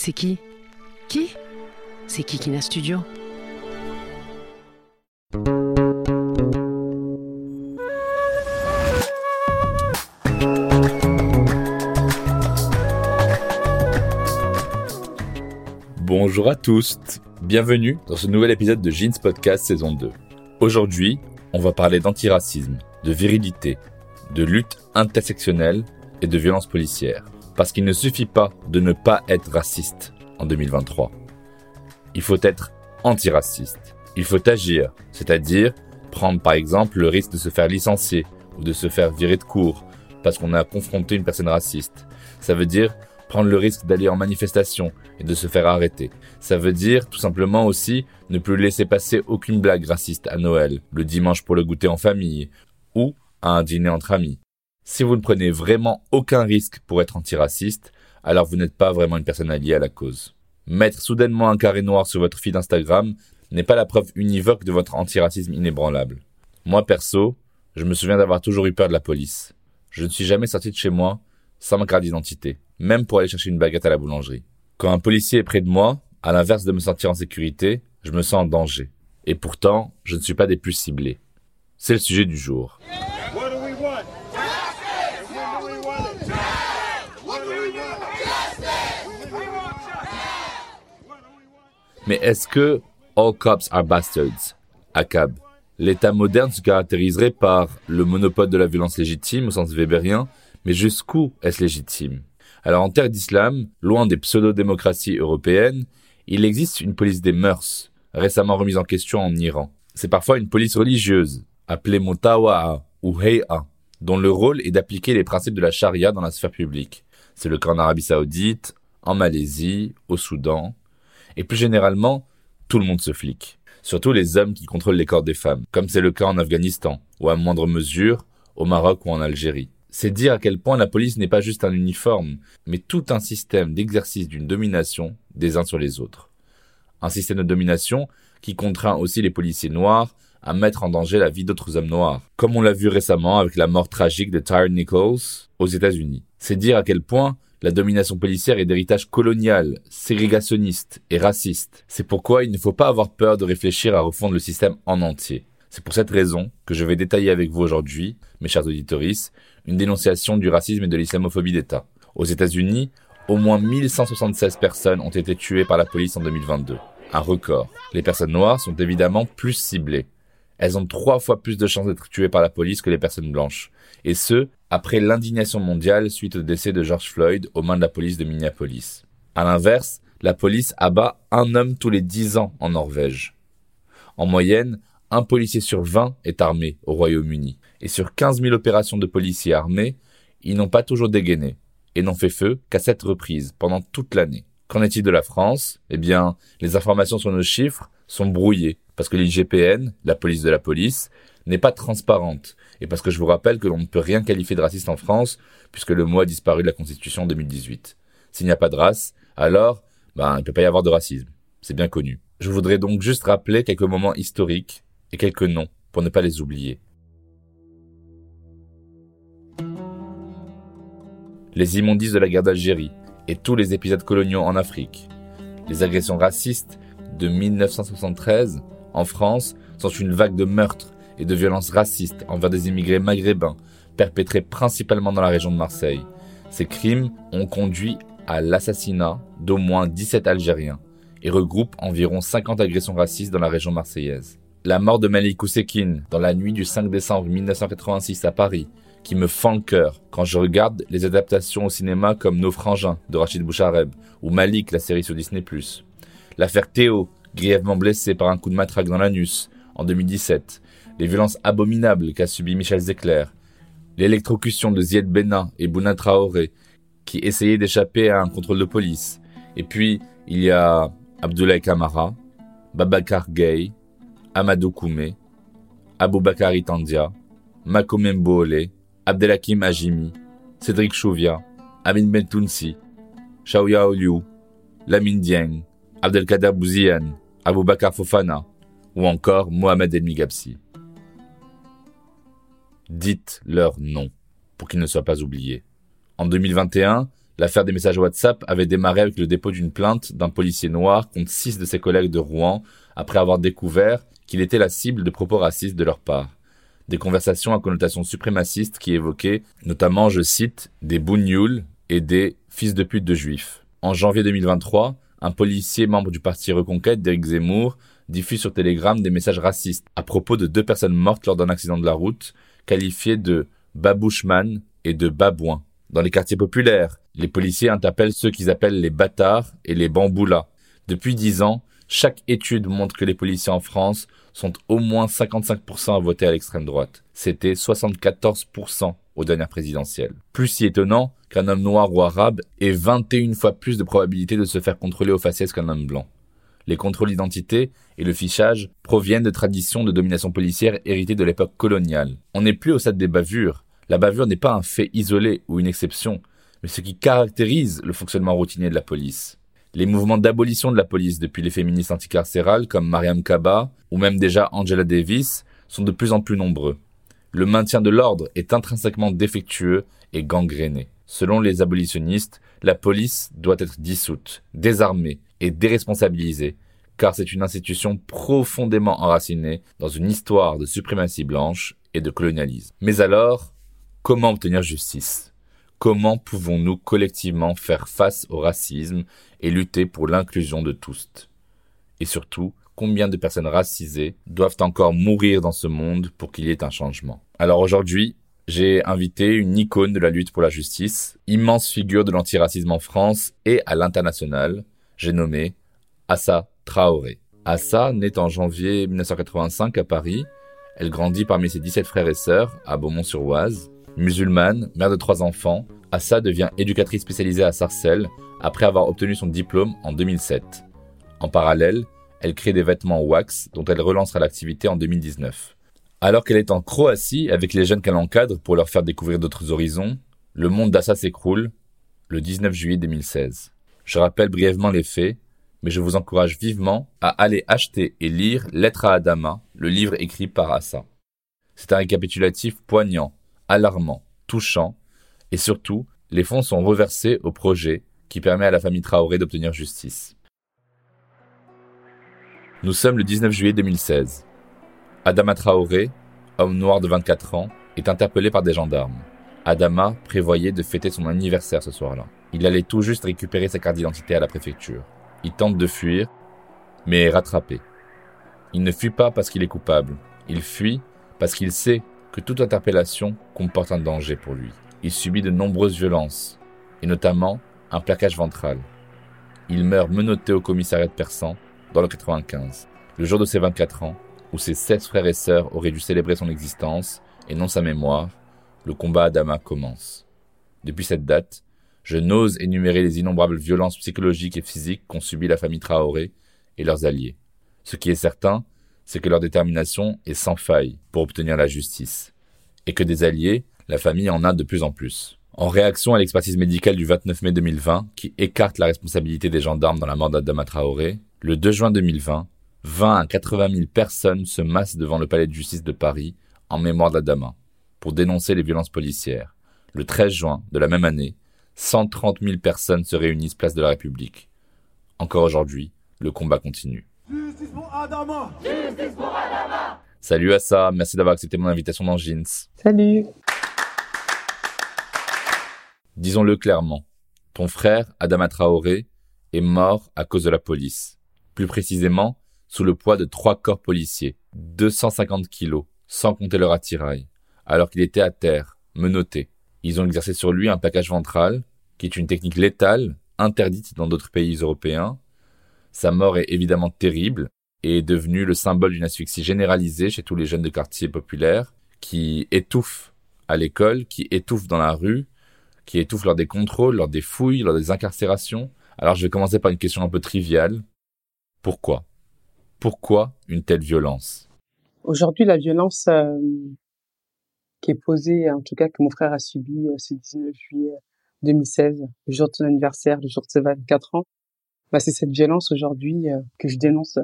C'est qui? Qui? C'est Kikina Studio? Bonjour à tous, bienvenue dans ce nouvel épisode de Jeans Podcast saison 2. Aujourd'hui, on va parler d'antiracisme, de virilité, de lutte intersectionnelle et de violence policière. Parce qu'il ne suffit pas de ne pas être raciste en 2023. Il faut être antiraciste. Il faut agir, c'est-à-dire prendre par exemple le risque de se faire licencier ou de se faire virer de cours parce qu'on a confronté une personne raciste. Ça veut dire prendre le risque d'aller en manifestation et de se faire arrêter. Ça veut dire tout simplement aussi ne plus laisser passer aucune blague raciste à Noël, le dimanche pour le goûter en famille, ou à un dîner entre amis. Si vous ne prenez vraiment aucun risque pour être antiraciste, alors vous n'êtes pas vraiment une personne alliée à la cause. Mettre soudainement un carré noir sur votre feed Instagram n'est pas la preuve univoque de votre antiracisme inébranlable. Moi perso, je me souviens d'avoir toujours eu peur de la police. Je ne suis jamais sorti de chez moi sans ma carte d'identité, même pour aller chercher une baguette à la boulangerie. Quand un policier est près de moi, à l'inverse de me sentir en sécurité, je me sens en danger. Et pourtant, je ne suis pas des plus ciblés. C'est le sujet du jour. Mais est-ce que all cops are bastards ACAB. L'État moderne se caractériserait par le monopole de la violence légitime au sens weberien, mais jusqu'où est-ce légitime? Alors en terre d'islam, loin des pseudo-démocraties européennes, il existe une police des mœurs, récemment remise en question en Iran. C'est parfois une police religieuse, appelée Motawa'a ou Hay'a, dont le rôle est d'appliquer les principes de la charia dans la sphère publique. C'est le cas en Arabie Saoudite, en Malaisie, au Soudan, et plus généralement, tout le monde se flique. Surtout les hommes qui contrôlent les corps des femmes, comme c'est le cas en Afghanistan, ou à moindre mesure, au Maroc ou en Algérie. C'est dire à quel point la police n'est pas juste un uniforme, mais tout un système d'exercice d'une domination des uns sur les autres. Un système de domination qui contraint aussi les policiers noirs à mettre en danger la vie d'autres hommes noirs, comme on l'a vu récemment avec la mort tragique de Tyre Nichols aux États-Unis. C'est dire à quel point la domination policière est d'héritage colonial, ségrégationniste et raciste. C'est pourquoi il ne faut pas avoir peur de réfléchir à refondre le système en entier. C'est pour cette raison que je vais détailler avec vous aujourd'hui, mes chers auditoris, une dénonciation du racisme et de l'islamophobie d'État. Aux États-Unis, au moins 1176 personnes ont été tuées par la police en 2022. Un record. Les personnes noires sont évidemment plus ciblées. Elles ont trois fois plus de chances d'être tuées par la police que les personnes blanches. Et ce, après l'indignation mondiale suite au décès de George Floyd aux mains de la police de Minneapolis. À l'inverse, la police abat un homme tous les dix ans en Norvège. En moyenne, un policier sur 20 est armé au Royaume-Uni. Et sur 15 000 opérations de policiers armés, ils n'ont pas toujours dégainé et n'ont fait feu qu'à sept reprises pendant toute l'année. Qu'en est-il de la France? Eh bien, les informations sur nos chiffres sont brouillées parce que l'IGPN, la police de la police, n'est pas transparente et parce que je vous rappelle que l'on ne peut rien qualifier de raciste en France puisque le mot a disparu de la Constitution en 2018. S'il n'y a pas de race, alors, ben, il ne peut pas y avoir de racisme. C'est bien connu. Je voudrais donc juste rappeler quelques moments historiques et quelques noms pour ne pas les oublier. Les immondices de la guerre d'Algérie et tous les épisodes coloniaux en Afrique. Les agressions racistes de 1973 en France sont une vague de meurtres et de violences racistes envers des immigrés maghrébins perpétrés principalement dans la région de Marseille. Ces crimes ont conduit à l'assassinat d'au moins 17 Algériens et regroupent environ 50 agressions racistes dans la région marseillaise. La mort de Malik Oussekine dans la nuit du 5 décembre 1986 à Paris, qui me fend le cœur quand je regarde les adaptations au cinéma comme Nos Frangins de Rachid Bouchareb ou Malik, la série sur Disney+. L'affaire Théo, grièvement blessé par un coup de matraque dans l'anus en 2017. Les violences abominables qu'a subi Michel Zecler. l'électrocution de Zied Benna et Bouna Traoré, qui essayaient d'échapper à un contrôle de police. Et puis, il y a Abdoulaye Kamara, Babakar Gay, Amadou Koumé, Aboubakar Itandia, Makome Mboole, Abdelhakim Hajimi, Cédric Chouvia, Amin Bentounsi, Shaoya Oliou, Lamine Dieng, Abdelkader Bouziane, Aboubakar Fofana ou encore Mohamed El Migabsi. Dites leur nom pour qu'ils ne soient pas oubliés. En 2021, l'affaire des messages WhatsApp avait démarré avec le dépôt d'une plainte d'un policier noir contre six de ses collègues de Rouen après avoir découvert qu'il était la cible de propos racistes de leur part. Des conversations à connotation suprémaciste qui évoquaient notamment, je cite, des bougnoules et des fils de pute de juifs. En janvier 2023, un policier membre du parti Reconquête d'Éric Zemmour diffuse sur Telegram des messages racistes à propos de deux personnes mortes lors d'un accident de la route, qualifiées de babouchman et de babouin. Dans les quartiers populaires, les policiers interpellent ceux qu'ils appellent les bâtards et les bamboulas. Depuis dix ans, chaque étude montre que les policiers en France sont au moins 55% à voter à l'extrême droite. C'était 74% aux dernières présidentielles. Plus si étonnant qu'un homme noir ou arabe ait 21 fois plus de probabilité de se faire contrôler au faciès qu'un homme blanc. Les contrôles d'identité et le fichage proviennent de traditions de domination policière héritées de l'époque coloniale. On n'est plus au stade des bavures. La bavure n'est pas un fait isolé ou une exception, mais ce qui caractérise le fonctionnement routinier de la police. Les mouvements d'abolition de la police depuis les féministes anticarcérales comme Mariam Kaba ou même déjà Angela Davis sont de plus en plus nombreux. Le maintien de l'ordre est intrinsèquement défectueux et gangréné. Selon les abolitionnistes, la police doit être dissoute, désarmée et déresponsabilisée, car c'est une institution profondément enracinée dans une histoire de suprématie blanche et de colonialisme. Mais alors, comment obtenir justice? Comment pouvons-nous collectivement faire face au racisme et lutter pour l'inclusion de tous? Et surtout, combien de personnes racisées doivent encore mourir dans ce monde pour qu'il y ait un changement? Alors aujourd'hui, j'ai invité une icône de la lutte pour la justice, immense figure de l'antiracisme en France et à l'international, j'ai nommé Assa Traoré. Assa naît en janvier 1985 à Paris. Elle grandit parmi ses 17 frères et sœurs à Beaumont-sur-Oise. Musulmane, mère de trois enfants, Assa devient éducatrice spécialisée à Sarcelles après avoir obtenu son diplôme en 2007. En parallèle, elle crée des vêtements wax dont elle relancera l'activité en 2019. Alors qu'elle est en Croatie avec les jeunes qu'elle encadre pour leur faire découvrir d'autres horizons, le monde d'Assa s'écroule le 19 juillet 2016. Je rappelle brièvement les faits, mais je vous encourage vivement à aller acheter et lire Lettre à Adama, le livre écrit par Assa. C'est un récapitulatif poignant, alarmant, touchant, et surtout, les fonds sont reversés au projet qui permet à la famille Traoré d'obtenir justice. Nous sommes le 19 juillet 2016. Adama Traoré, homme noir de 24 ans, est interpellé par des gendarmes. Adama prévoyait de fêter son anniversaire ce soir-là. Il allait tout juste récupérer sa carte d'identité à la préfecture. Il tente de fuir, mais est rattrapé. Il ne fuit pas parce qu'il est coupable. Il fuit parce qu'il sait que toute interpellation comporte un danger pour lui. Il subit de nombreuses violences, et notamment un plaquage ventral. Il meurt menotté au commissariat de Persan dans le 95, le jour de ses 24 ans, où ses 16 frères et sœurs auraient dû célébrer son existence et non sa mémoire, le combat Adama commence. Depuis cette date, je n'ose énumérer les innombrables violences psychologiques et physiques qu'ont subi la famille Traoré et leurs alliés. Ce qui est certain, c'est que leur détermination est sans faille pour obtenir la justice, et que des alliés la famille en a de plus en plus. En réaction à l'expertise médicale du 29 mai 2020, qui écarte la responsabilité des gendarmes dans la mort d'Adama Traoré, le 2 juin 2020, 20 à 80 000 personnes se massent devant le palais de justice de Paris en mémoire d'Adama, pour dénoncer les violences policières. Le 13 juin de la même année, 130 000 personnes se réunissent place de la République. Encore aujourd'hui, le combat continue. Justice pour Adama Salut Assa, merci d'avoir accepté mon invitation dans Jeans. Salut. Disons-le clairement, ton frère, Adama Traoré, est mort à cause de la police. Plus précisément, sous le poids de trois corps policiers, 250 kilos, sans compter leur attirail, alors qu'il était à terre, menotté. Ils ont exercé sur lui un plaquage ventral, qui est une technique létale, interdite dans d'autres pays européens. Sa mort est évidemment terrible et est devenue le symbole d'une asphyxie généralisée chez tous les jeunes de quartiers populaires qui étouffent à l'école, qui étouffent dans la rue, qui étouffent lors des contrôles, lors des fouilles, lors des incarcérations. Alors je vais commencer par une question un peu triviale. Pourquoi? Pourquoi une telle violence? Aujourd'hui, la violence euh, qui est posée, en tout cas que mon frère a subi euh, ce 19 juillet 2016, le jour de son anniversaire, le jour de ses 24 ans, bah, c'est cette violence aujourd'hui euh, que je dénonce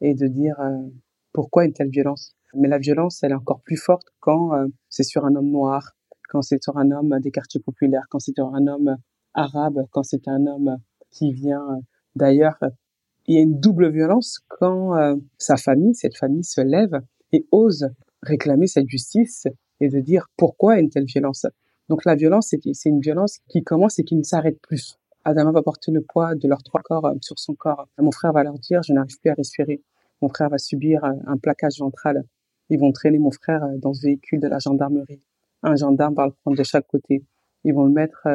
et de dire euh, pourquoi une telle violence? Mais la violence, elle est encore plus forte quand c'est sur un homme noir, quand c'est sur un homme des quartiers populaires, quand c'est sur un homme arabe, quand c'est un homme qui vient d'ailleurs. Il y a une double violence quand sa famille, cette famille se lève et ose réclamer cette justice et de dire pourquoi une telle violence. Donc la violence, c'est une violence qui commence et qui ne s'arrête plus. Adama va porter le poids de leurs trois corps euh, sur son corps. Mon frère va leur dire, je n'arrive plus à respirer. Mon frère va subir euh, un plaquage ventral. Ils vont traîner mon frère euh, dans ce véhicule de la gendarmerie. Un gendarme va le prendre de chaque côté. Ils vont le mettre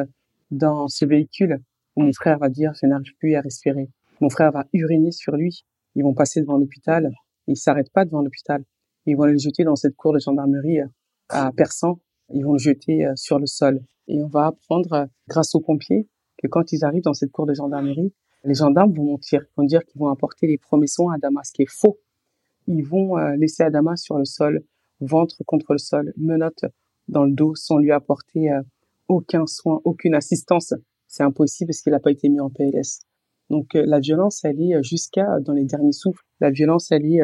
dans ce véhicule où mon frère va dire, je n'arrive plus à respirer. Mon frère va uriner sur lui. Ils vont passer devant l'hôpital. Ils s'arrêtent pas devant l'hôpital. Ils vont le jeter dans cette cour de gendarmerie à Persan. Ils vont le jeter sur le sol. Et on va apprendre, grâce aux pompiers, que quand ils arrivent dans cette cour de gendarmerie, les gendarmes vont mentir, vont dire qu'ils vont apporter les premiers soins à Damas, ce qui est faux. Ils vont euh, laisser Adama sur le sol, ventre contre le sol, menottes dans le dos, sans lui apporter euh, aucun soin, aucune assistance. C'est impossible parce qu'il n'a pas été mis en PLS. Donc euh, la violence, elle est jusqu'à dans les derniers souffles. La violence, elle est,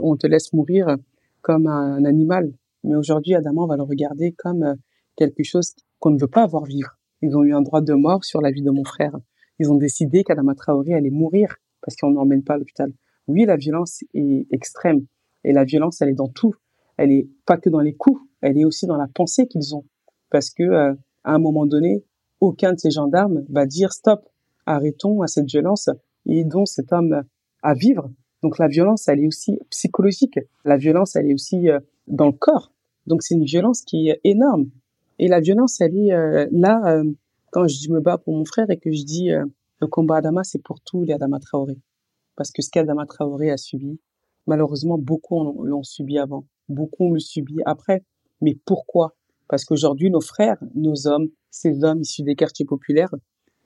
on te laisse mourir comme un animal. Mais aujourd'hui, Adama, va le regarder comme quelque chose qu'on ne veut pas avoir vivre. Ils ont eu un droit de mort sur la vie de mon frère. Ils ont décidé qu'Adama Traoré allait mourir parce qu'on n'emmène pas à l'hôpital. Oui, la violence est extrême. Et la violence, elle est dans tout. Elle est pas que dans les coups, elle est aussi dans la pensée qu'ils ont. Parce que, euh, à un moment donné, aucun de ces gendarmes va dire stop, arrêtons à cette violence et aidons cet homme à vivre. Donc la violence, elle est aussi psychologique. La violence, elle est aussi euh, dans le corps. Donc c'est une violence qui est énorme. Et la violence, elle est euh, là euh, quand je me bats pour mon frère et que je dis euh, le combat Adama, c'est pour tous les Adama Traoré. Parce que ce qu'Adama Traoré a subi, malheureusement, beaucoup l'ont subi avant. Beaucoup le subi après. Mais pourquoi? Parce qu'aujourd'hui, nos frères, nos hommes, ces hommes issus des quartiers populaires,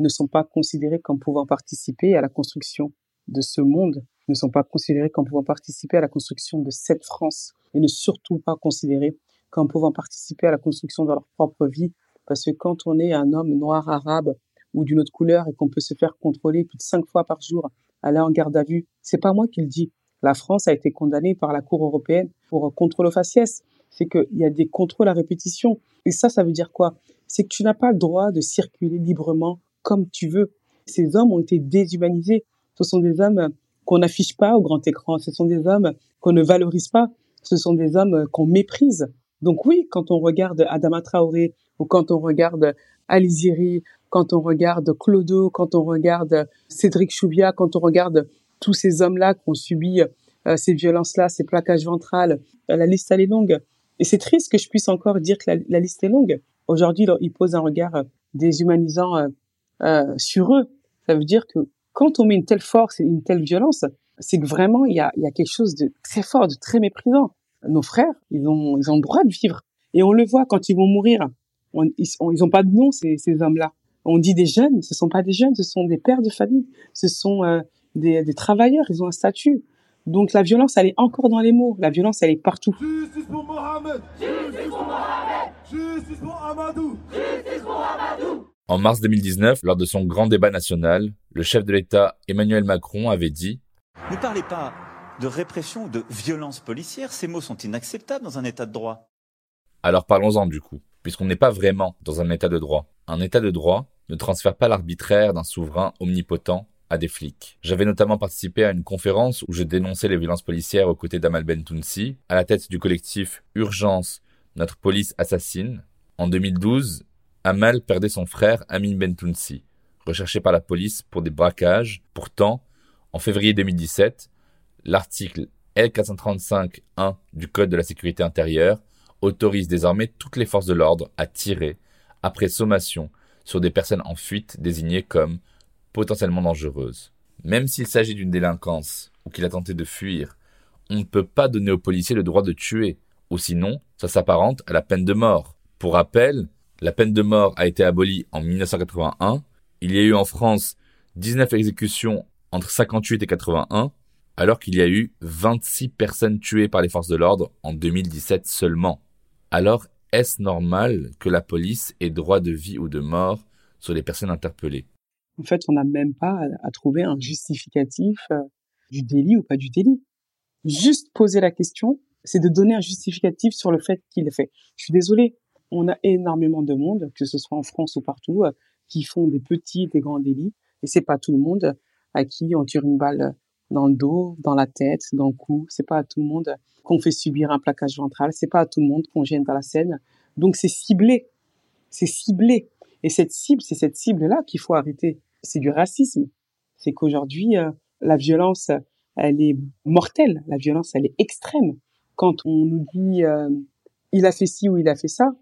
ne sont pas considérés comme pouvant participer à la construction de ce monde, ne sont pas considérés comme pouvant participer à la construction de cette France, et ne surtout pas considérés comme pouvant participer à la construction de leur propre vie. Parce que quand on est un homme noir, arabe ou d'une autre couleur et qu'on peut se faire contrôler plus de cinq fois par jour, aller en garde à vue, c'est pas moi qui le dis. La France a été condamnée par la Cour européenne pour contrôle au faciès. C'est qu'il y a des contrôles à répétition. Et ça, ça veut dire quoi? C'est que tu n'as pas le droit de circuler librement comme tu veux. Ces hommes ont été déshumanisés. Ce sont des hommes qu'on n'affiche pas au grand écran. Ce sont des hommes qu'on ne valorise pas. Ce sont des hommes qu'on méprise. Donc oui, quand on regarde Adama Traoré ou quand on regarde Aliziri, quand on regarde Clodo, quand on regarde Cédric Choubia, quand on regarde tous ces hommes-là qui ont subi euh, ces violences-là, ces plaquages ventrales, euh, la liste elle est longue. Et c'est triste que je puisse encore dire que la, liste est longue. Aujourd'hui, ils posent un regard euh, déshumanisant sur eux. Ça veut dire que quand on met une telle force et une telle violence, c'est que vraiment il y a quelque chose de très fort, de très méprisant nos frères, ils ont, ils ont le droit de vivre. Et on le voit quand ils vont mourir. ils, ont pas de nom, ces, ces hommes-là. On dit des jeunes, ce sont pas des jeunes, ce sont des pères de famille, ce sont euh, des, des travailleurs, ils ont un statut. Donc la violence, elle est encore dans les mots. La violence, elle est partout. Justice pour Mohamed Justice pour Mohamed Justice pour Amadou Justice pour Amadou En mars 2019, lors de son grand débat national, le chef de l'État Emmanuel Macron avait dit Ne parlez pas de répression ou de violence policière. Ces mots sont inacceptables dans un état de droit. Alors parlons-en du coup, puisqu'on n'est pas vraiment dans un état de droit. Un état de droit ne transfère pas l'arbitraire d'un souverain omnipotent à des flics. J'avais notamment participé à une conférence où je dénonçais les violences policières aux côtés d'Amal Bentounsi, à la tête du collectif Urgence, notre police assassine. En 2012, Amal perdait son frère Amin Bentounsi, recherché par la police pour des braquages. Pourtant, en février 2017, L'article L435-1 du Code de la sécurité intérieure autorise désormais toutes les forces de l'ordre à tirer, après sommation, sur des personnes en fuite désignées comme potentiellement dangereuses. Même s'il s'agit d'une délinquance ou qu'il a tenté de fuir, on ne peut pas donner aux policiers le droit de tuer, ou sinon ça s'apparente à la peine de mort. Pour rappel, la peine de mort a été abolie en 1981. Il y a eu en France 19 exécutions entre 58 et 81, alors qu'il y a eu 26 personnes tuées par les forces de l'ordre en 2017 seulement. Alors, est-ce normal que la police ait droit de vie ou de mort sur les personnes interpellées? En fait, on n'a même pas à, trouver un justificatif euh, du délit ou pas du délit. Juste poser la question, c'est de donner un justificatif sur le fait qu'il est fait. Je suis désolé, on a énormément de monde, que ce soit en France ou partout, euh, qui font des petits, des grands délits, et c'est pas tout le monde à qui on tire une balle dans le dos, dans la tête, dans le cou. C'est pas à tout le monde qu'on fait subir un plaquage ventral. C'est pas à tout le monde qu'on gêne dans la scène. Donc c'est ciblé, c'est ciblé. Et cette cible, c'est cette cible-là qu'il faut arrêter. C'est du racisme. C'est qu'aujourd'hui, euh, la violence, elle est mortelle. La violence, elle est extrême. Quand on nous dit euh, il a fait ci ou il a fait ça,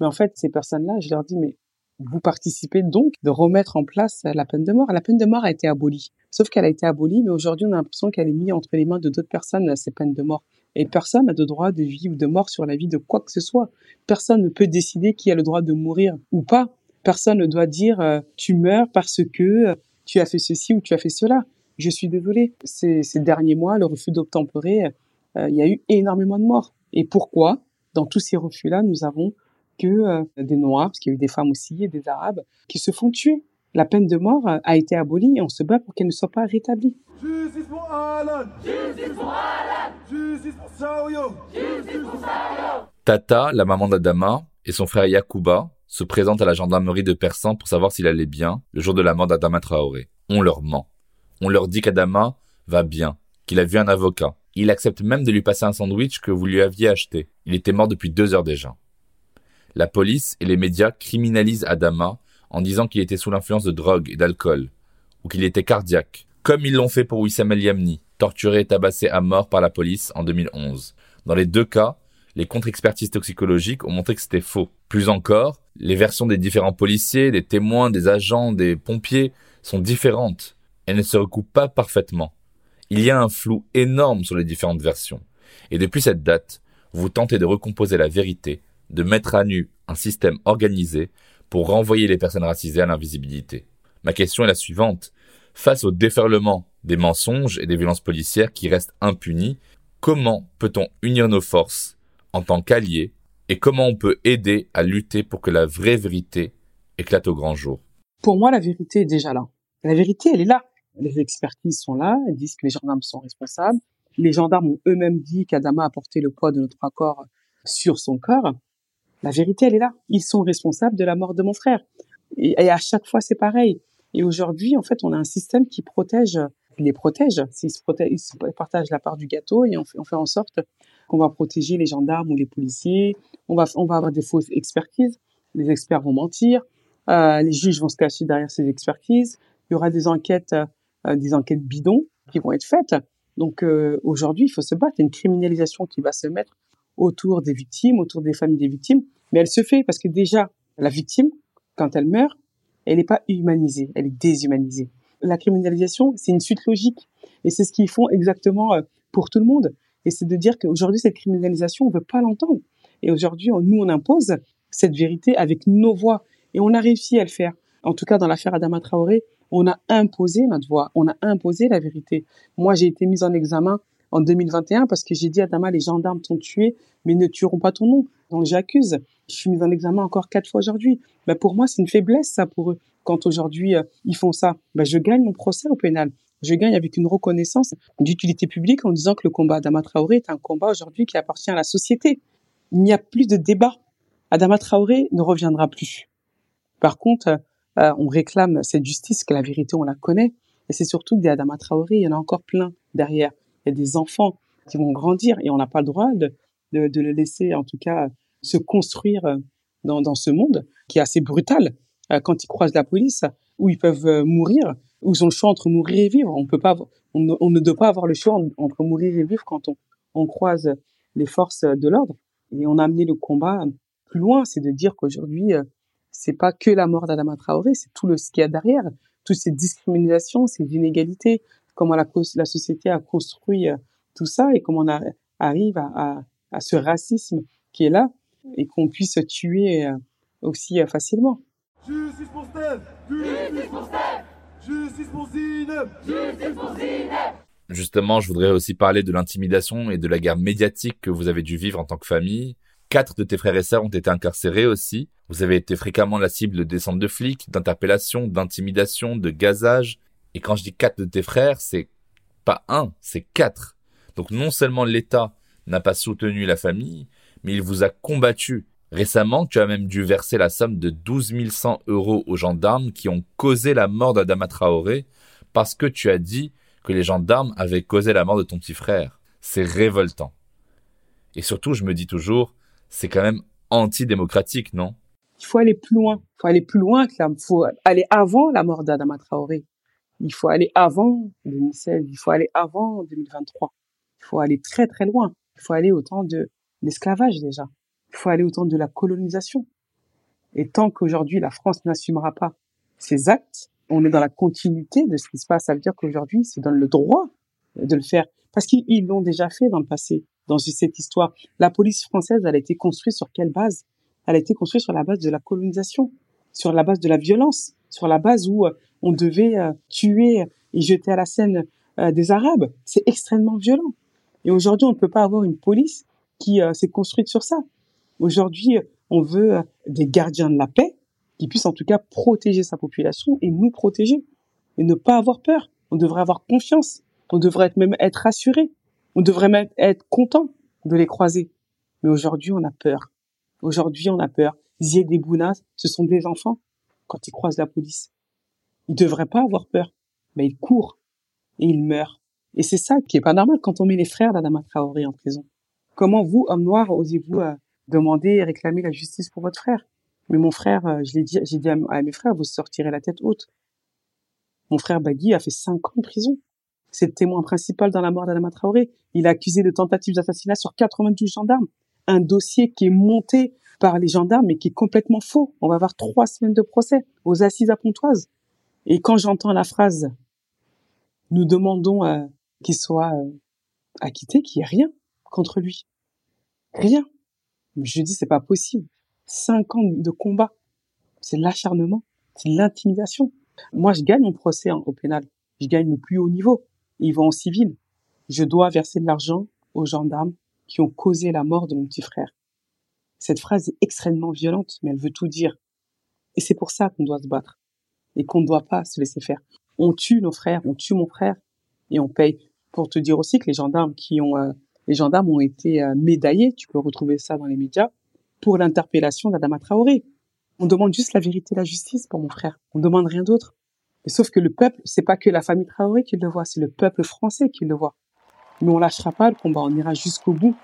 mais en fait, ces personnes-là, je leur dis mais vous participez donc de remettre en place la peine de mort. La peine de mort a été abolie. Sauf qu'elle a été abolie, mais aujourd'hui, on a l'impression qu'elle est mise entre les mains de d'autres personnes, ces peines de mort. Et personne n'a de droit de vie ou de mort sur la vie de quoi que ce soit. Personne ne peut décider qui a le droit de mourir ou pas. Personne ne doit dire euh, tu meurs parce que euh, tu as fait ceci ou tu as fait cela. Je suis désolé. Ces, ces derniers mois, le refus d'obtempérer, euh, il y a eu énormément de morts. Et pourquoi? Dans tous ces refus-là, nous avons que euh, des Noirs, parce qu'il y a eu des femmes aussi et des Arabes, qui se font tuer. La peine de mort euh, a été abolie et on se bat pour qu'elle ne soit pas rétablie. Justice pour Alan Justice pour Alan Justice pour Saoyo Justice pour Saoyo Tata, la maman d'Adama, et son frère Yakuba se présentent à la gendarmerie de Persan pour savoir s'il allait bien le jour de la mort d'Adama Traoré. On leur ment. On leur dit qu'Adama va bien, qu'il a vu un avocat. Il accepte même de lui passer un sandwich que vous lui aviez acheté. Il était mort depuis deux heures déjà. La police et les médias criminalisent Adama en disant qu'il était sous l'influence de drogue et d'alcool, ou qu'il était cardiaque, comme ils l'ont fait pour Wissam El Yamni, torturé et tabassé à mort par la police en 2011. Dans les deux cas, les contre-expertises toxicologiques ont montré que c'était faux. Plus encore, les versions des différents policiers, des témoins, des agents, des pompiers sont différentes. Elles ne se recoupent pas parfaitement. Il y a un flou énorme sur les différentes versions. Et depuis cette date, vous tentez de recomposer la vérité de mettre à nu un système organisé pour renvoyer les personnes racisées à l'invisibilité. Ma question est la suivante. Face au déferlement des mensonges et des violences policières qui restent impunis, comment peut-on unir nos forces en tant qu'alliés et comment on peut aider à lutter pour que la vraie vérité éclate au grand jour? Pour moi, la vérité est déjà là. La vérité, elle est là. Les expertises sont là, elles disent que les gendarmes sont responsables. Les gendarmes ont eux-mêmes dit qu'Adama a porté le poids de notre accord sur son corps. La vérité, elle est là. Ils sont responsables de la mort de mon frère. Et, à chaque fois, c'est pareil. Et aujourd'hui, en fait, on a un système qui protège, les protège. Ils se, protègent, ils partagent la part du gâteau et on fait, on fait en sorte qu'on va protéger les gendarmes ou les policiers. On va, on va avoir des fausses expertises. Les experts vont mentir. Euh, les juges vont se cacher derrière ces expertises. Il y aura des enquêtes, euh, des enquêtes bidons qui vont être faites. Donc euh, aujourd'hui, il faut se battre. Il y a une criminalisation qui va se mettre autour des victimes, autour des familles des victimes, mais elle se fait parce que déjà, la victime, quand elle meurt, elle n'est pas humanisée, elle est déshumanisée. La criminalisation, c'est une suite logique, et c'est ce qu'ils font exactement euh, pour tout le monde. Et c'est de dire qu'aujourd'hui, cette criminalisation, on veut pas l'entendre. Et aujourd'hui, nous, on impose cette vérité avec nos voix, et on a réussi à le faire. En tout cas, dans l'affaire Adama Traoré, on a imposé notre voix, on a imposé la vérité. Moi, j'ai été mise en examen en 2021 parce que j'ai dit à Dama, les gendarmes t'ont tué, mais ne tueront pas ton nom. Donc j'accuse. Je suis mise en examen encore quatre fois aujourd'hui. Ben, pour moi, c'est une faiblesse ça pour eux. Quand aujourd'hui euh, ils font ça, ben, je gagne mon procès au pénal. Je gagne avec une reconnaissance d'utilité publique en disant que le combat Adama Traoré est un combat aujourd'hui qui appartient à la société. Il n'y a plus de débat. Adama Traoré ne reviendra plus. Par contre, euh, on réclame cette justice, que la vérité, on la connaît. Et c'est surtout que des Adama Traoré, il y en a encore plein derrière il y a des enfants qui vont grandir et on n'a pas le droit de, de, de, le laisser, en tout cas, se construire euh, dans, dans ce monde qui est assez brutal euh, quand ils croisent la police, où ils peuvent euh, mourir, où ils ont le choix entre mourir et vivre. On peut pas, on ne, on ne doit pas avoir le choix entre mourir et vivre quand on, on croise les forces de l'ordre. Et on a amené le combat plus loin, c'est de dire qu'aujourd'hui, c'est pas que la mort d'Adama Traoré, c'est tout le ce qu'il y a derrière, toutes ces discriminations, ces inégalités, comment la, la société a construit euh, tout ça et comment on arrive à, à, à, ce racisme qui est là. et qu'on puisse tuer aussi facilement. Justice pour Steph Justice pour Steph Justice pour Zineb Justice pour Zineb Justement, je voudrais aussi parler de l'intimidation et de la guerre médiatique que vous avez dû vivre en tant que famille. Quatre de tes frères et sœurs ont été incarcérés aussi. Vous avez été fréquemment la cible de descentes de flics, d'interpellations, d'intimidation, de gazage. Et quand je dis quatre de tes frères, c'est pas un, c'est quatre. Donc non seulement l'État n'a pas soutenu la famille, mais il vous a combattu. Récemment, tu as même dû verser la somme de 12 100 euros aux gendarmes qui ont causé la mort d'Adama Traoré parce que tu as dit que les gendarmes avaient causé la mort de ton petit frère. C'est révoltant. Et surtout, je me dis toujours, c'est quand même antidémocratique, non? Il faut aller plus loin. Il faut aller plus loin que. Il faut aller avant la mort d'Adama Traoré. Il faut aller avant 2016. Il faut aller avant 2023. Il faut aller très très loin. Il faut aller au temps de l'esclavage déjà. Il faut aller au temps de la colonisation. Et tant qu'aujourd'hui la France n'assumera pas ses actes, on est dans la continuité de ce qui se passe. Ça veut dire qu'aujourd'hui, c'est donne le droit de le faire. Parce qu'ils l'ont déjà fait dans le passé, dans cette histoire. La police française, elle a été construite sur quelle base? Elle a été construite sur la base de la colonisation, sur la base de la violence, sur la base où euh, on devait euh, tuer et jeter à la scène euh, des Arabes. C'est extrêmement violent. Et aujourd'hui, on ne peut pas avoir une police qui s'est construite sur ça. Aujourd'hui, on veut des gardiens de la paix qui puissent en tout cas protéger sa population et nous protéger et ne pas avoir peur. On devrait avoir confiance. On devrait même être rassuré. On devrait même être content de les croiser. Mais aujourd'hui, on a peur. Aujourd'hui, on a peur. Zied et Bouna, ce sont des enfants quand ils croisent la police. Ils devraient pas avoir peur. Mais ils courent et ils meurent. Et c'est ça qui est pas normal quand on met les frères d'Adama Traoré en prison. Comment vous, hommes noirs, osez-vous euh, demander et réclamer la justice pour votre frère? Mais mon frère, euh, je l'ai dit, j'ai dit à, mes frères, vous sortirez la tête haute. Mon frère Bagui a fait cinq ans de prison. C'est le témoin principal dans la mort d'Adama Traoré. Il est accusé de tentative d'assassinat sur 92 gendarmes. Un dossier qui est monté par les gendarmes mais qui est complètement faux. On va avoir trois semaines de procès aux assises à Pontoise. Et quand j'entends la phrase « nous demandons euh, qu'il soit euh, acquitté, qu'il n'y ait rien contre lui. Rien. Je dis, c'est pas possible. Cinq ans de combat. C'est l'acharnement. C'est l'intimidation. Moi, je gagne mon procès au pénal. Je gagne le plus haut niveau. Ils vont en civil. Je dois verser de l'argent aux gendarmes qui ont causé la mort de mon petit frère. Cette phrase est extrêmement violente, mais elle veut tout dire. Et c'est pour ça qu'on doit se battre. Et qu'on ne doit pas se laisser faire. On tue nos frères, on tue mon frère, et on paye pour te dire aussi que les gendarmes qui ont euh, les gendarmes ont été euh, médaillés, tu peux retrouver ça dans les médias, pour l'interpellation d'Adama Traoré. On demande juste la vérité la justice pour mon frère. On demande rien d'autre. sauf que le peuple, c'est pas que la famille Traoré qui le voit, c'est le peuple français qui le voit. Mais on lâchera pas le combat, on ira jusqu'au bout.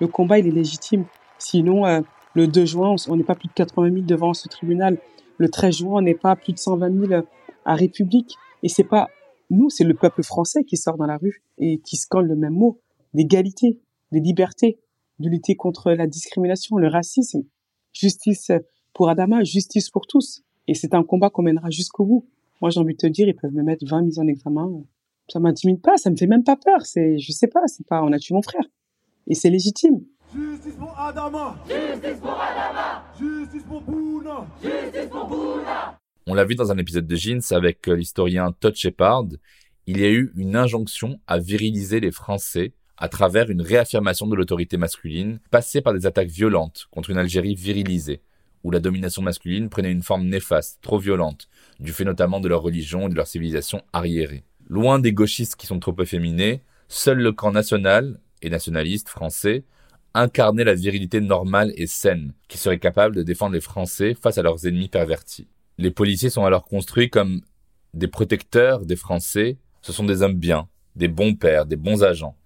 Le combat, il est légitime. Sinon, euh, le 2 juin, on n'est pas plus de 80 000 devant ce tribunal. Le 13 juin, on n'est pas plus de 120 000 à République. Et c'est pas nous, c'est le peuple français qui sort dans la rue et qui scande le même mot d'égalité, de liberté, de lutter contre la discrimination, le racisme, justice pour Adama, justice pour tous. Et c'est un combat qu'on mènera jusqu'au bout. Moi, j'ai envie de te dire, ils peuvent me mettre 20 mises en examen. Ça m'intimide pas, ça me fait même pas peur. C'est, je sais pas, c'est pas, on a tué mon frère. Et c'est légitime. Justice pour Adama. Justice pour Adama. Justice pour Bouna. Justice pour Bouna. On l'a vu dans un épisode de Jeans avec euh, l'historien Todd Shepard, il y a eu une injonction à viriliser les Français à travers une réaffirmation de l'autorité masculine passée par des attaques violentes contre une Algérie virilisée, où la domination masculine prenait une forme néfaste, trop violente, du fait notamment de leur religion et de leur civilisation arriérée. Loin des gauchistes qui sont trop efféminés, seul le camp national et nationaliste français incarnait la virilité normale et saine, qui serait capable de défendre les Français face à leurs ennemis pervertis. Les policiers sont alors construits comme des protecteurs des Français. Ce sont des hommes bien, des bons pères, des bons agents,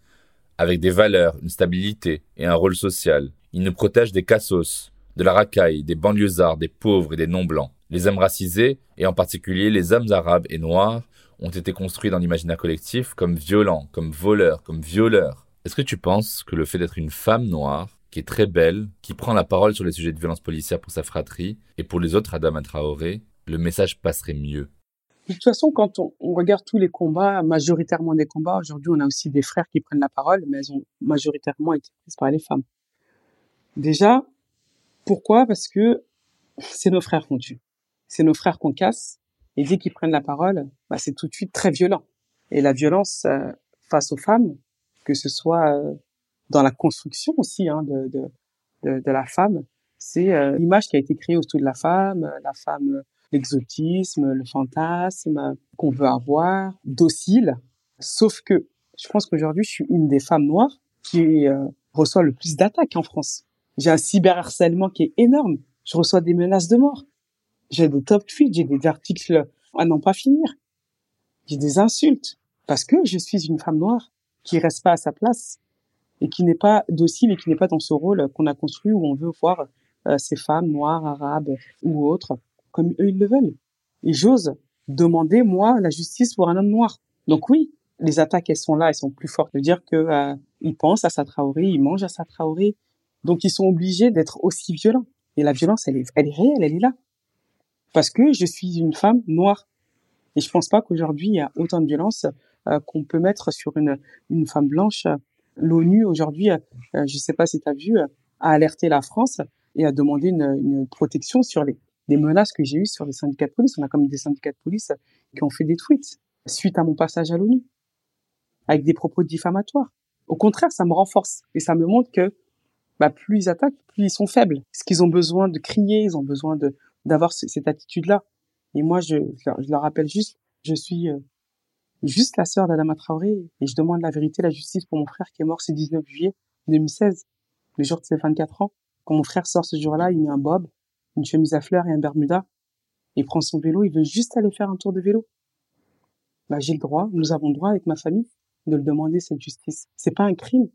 avec des valeurs, une stabilité et un rôle social. Ils nous protègent des cassos, de la racaille, des banlieusards, des pauvres et des non-blancs. Les hommes racisés, et en particulier les hommes arabes et noirs, ont été construits dans l'imaginaire collectif comme violents, comme voleurs, comme violeurs. Est-ce que tu penses que le fait d'être une femme noire qui est très belle, qui prend la parole sur les sujets de violence policière pour sa fratrie et pour les autres Adama Traoré, le message passerait mieux? De toute façon, quand on, regarde tous les combats, majoritairement des combats, aujourd'hui on a aussi des frères qui prennent la parole, mais elles ont majoritairement été prises par les femmes. Déjà, Pourquoi? Parce que c'est nos frères qu'on tue. C'est nos frères qu'on casse. Et dès qu'ils prennent la parole, bah, c'est tout de suite très violent. Et la violence euh, face aux femmes, que ce soit euh, dans la construction aussi hein, de, de, de, de, la femme, c'est euh, l'image qui a été créée autour de la femme, la femme, l'exotisme, le fantasme qu'on veut avoir, docile. Sauf que je pense qu'aujourd'hui, je suis une des femmes noires qui reçoit le plus d'attaques en France. J'ai un cyberharcèlement qui est énorme. Je reçois des menaces de mort. J'ai des top tweets, j'ai des articles à n'en pas finir. J'ai des insultes parce que je suis une femme noire qui reste pas à sa place et qui n'est pas docile et qui n'est pas dans ce rôle qu'on a construit où on veut voir euh, ces femmes noires, arabes ou autres comme eux ils le veulent. Et j'ose demander moi la justice pour un homme noir. Donc oui, les attaques elles sont là, elles sont plus fortes. De dire que euh, ils pensent à sa Traoré, ils mangent à sa Traoré, donc ils sont obligés d'être aussi violents. Et la violence, elle est, elle est réelle, elle est là. Parce que je suis une femme noire. Et je pense pas qu'aujourd'hui il y a autant de violence qu'on peut mettre sur une, une femme blanche. L'ONU aujourd'hui, euh, je sais pas si tu as vu, a alerté la France et a demandé une, une protection sur les, les menaces que j'ai eues sur les syndicats de police. On a comme des syndicats de police qui ont fait des tweets suite à mon passage à l'ONU avec des propos diffamatoires. Au contraire, ça me renforce et ça me montre que bah, plus ils attaquent, plus ils sont faibles. Parce qu'ils ont besoin de crier, ils ont besoin de d'avoir cette attitude-là. Et moi, je, je, leur, rappelle juste, je suis euh, juste la sœur d'Adama Traoré et je demande la vérité, la justice pour mon frère qui est mort ce 19 juillet 2016, le jour de ses 24 ans. Quand mon frère sort ce jour-là, il met un bob, une chemise à fleurs et un bermuda. Il prend son vélo, il veut juste aller faire un tour de vélo. Bah, j'ai le droit, nous avons le droit avec ma famille de le demander cette justice. C'est pas un crime.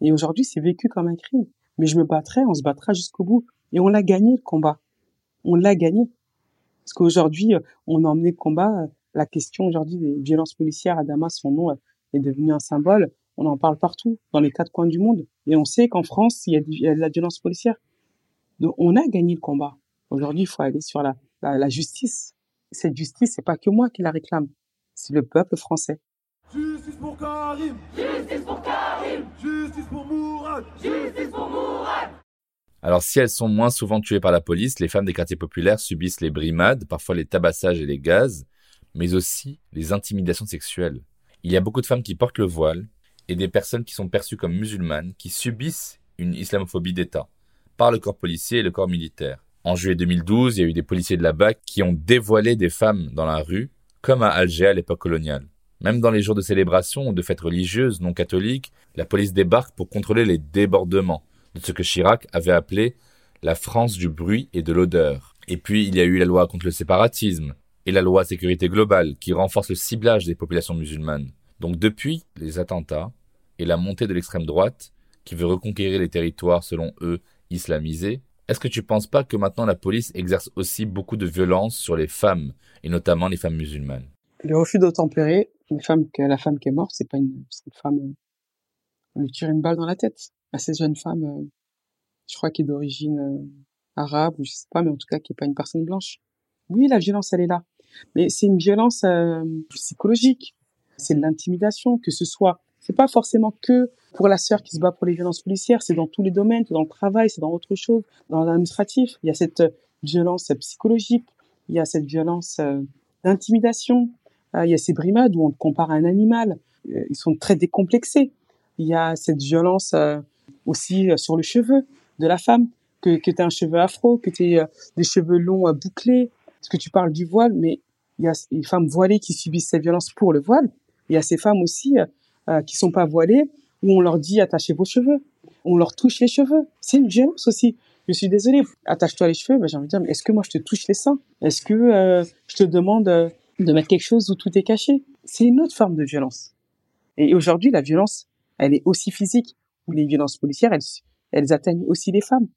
Et aujourd'hui, c'est vécu comme un crime. Mais je me battrai, on se battra jusqu'au bout. Et on l'a gagné le combat. On l'a gagné. Parce qu'aujourd'hui, euh, on a emmené le combat. La question aujourd'hui des violences policières à Damas, son nom euh, est devenu un symbole. On en parle partout, dans les quatre coins du monde. Et on sait qu'en France, il y, a de la violence policière. Donc, on a gagné le combat. Aujourd'hui, il faut aller sur la, la, la justice. Cette justice, c'est pas que moi qui la réclame. C'est le peuple français. Justice pour Karim Justice pour Karim Justice pour Mourad Justice pour Mourad alors si elles sont moins souvent tuées par la police, les femmes des quartiers populaires subissent les brimades, parfois les tabassages et les gaz, mais aussi les intimidations sexuelles. Il y a beaucoup de femmes qui portent le voile et des personnes qui sont perçues comme musulmanes qui subissent une islamophobie d'État par le corps policier et le corps militaire. En juillet 2012, il y a eu des policiers de la BAC qui ont dévoilé des femmes dans la rue, comme à Alger à l'époque coloniale. Même dans les jours de célébration ou de fêtes religieuses non catholiques, la police débarque pour contrôler les débordements de ce que Chirac avait appelé la France du bruit et de l'odeur. Et puis il y a eu la loi contre le séparatisme et la loi sécurité globale qui renforce le ciblage des populations musulmanes. Donc depuis les attentats et la montée de l'extrême droite qui veut reconquérir les territoires selon eux islamisés, est-ce que tu penses pas que maintenant la police exerce aussi beaucoup de violence sur les femmes et notamment les femmes musulmanes? Le refus d'obtempérer la femme qui est morte, c'est pas une, femme, euh, on lui tire une balle dans la tête. À cette jeune femme, euh, je crois qu'elle est d'origine euh, arabe ou je sais pas, mais en tout cas qui est pas une personne blanche. Oui, la violence, elle est là, mais c'est une violence psychologique. C'est de l'intimidation, que ce soit. C'est pas forcément que pour la sœur qui se bat pour les violences policières, c'est dans tous les domaines, dans le travail, c'est dans autre chose, dans l'administratif. Il y a cette violence psychologique, il y a cette violence d'intimidation, ah, il y a ces brimades où on te compare à un animal. Euh, ils sont très décomplexés. Il y a cette violence euh, aussi euh, sur le cheveu de la femme, que, que tu as un cheveu afro, que tu as des cheveux longs bouclés, parce que tu parles du voile, mais il y a les femmes voilées qui subissent cette violence pour le voile. Il y a ces femmes aussi euh, qui sont pas voilées, où on leur dit attachez vos cheveux, on leur touche les cheveux. C'est une violence aussi. Je suis désolée, attache-toi les cheveux. Ben, j'ai envie de dire, mais est-ce que moi je te touche les seins? Est-ce que je te demande de mettre quelque chose où tout est caché? C'est une autre forme de violence. Et aujourd'hui, la violence, elle est aussi physique. Les violences policières, elles, elles atteignent aussi les femmes.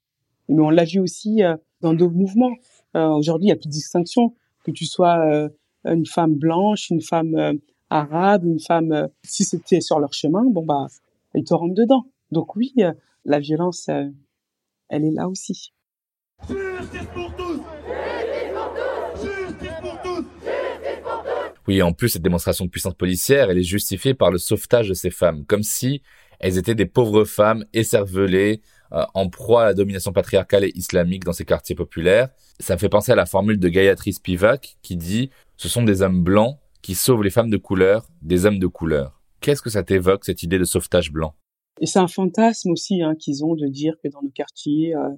Mais on l'a vu aussi euh, dans d'autres mouvements. Euh, aujourd'hui, il n'y a plus de distinction. Que tu sois euh, une femme blanche, une femme arabe, une femme... si c'était sur leur chemin, bon bah, ils te rentrent dedans. Donc oui, la violence, elle est là aussi. Justice pour tous Justice pour tous oui, en plus, cette démonstration de puissance policière, elle est justifiée par le sauvetage de ces femmes, comme si elles étaient des pauvres femmes écervelées, euh, en proie à la domination patriarcale et islamique dans ces quartiers populaires. Ça me fait penser à la formule de Gayatri Spivak qui dit « Ce sont des hommes blancs qui sauvent les femmes de couleur des hommes de couleur ». Qu'est-ce que ça t'évoque, cette idée de sauvetage blanc? Et c'est un fantasme aussi hein, qu'ils ont de dire que dans nos quartiers, euh,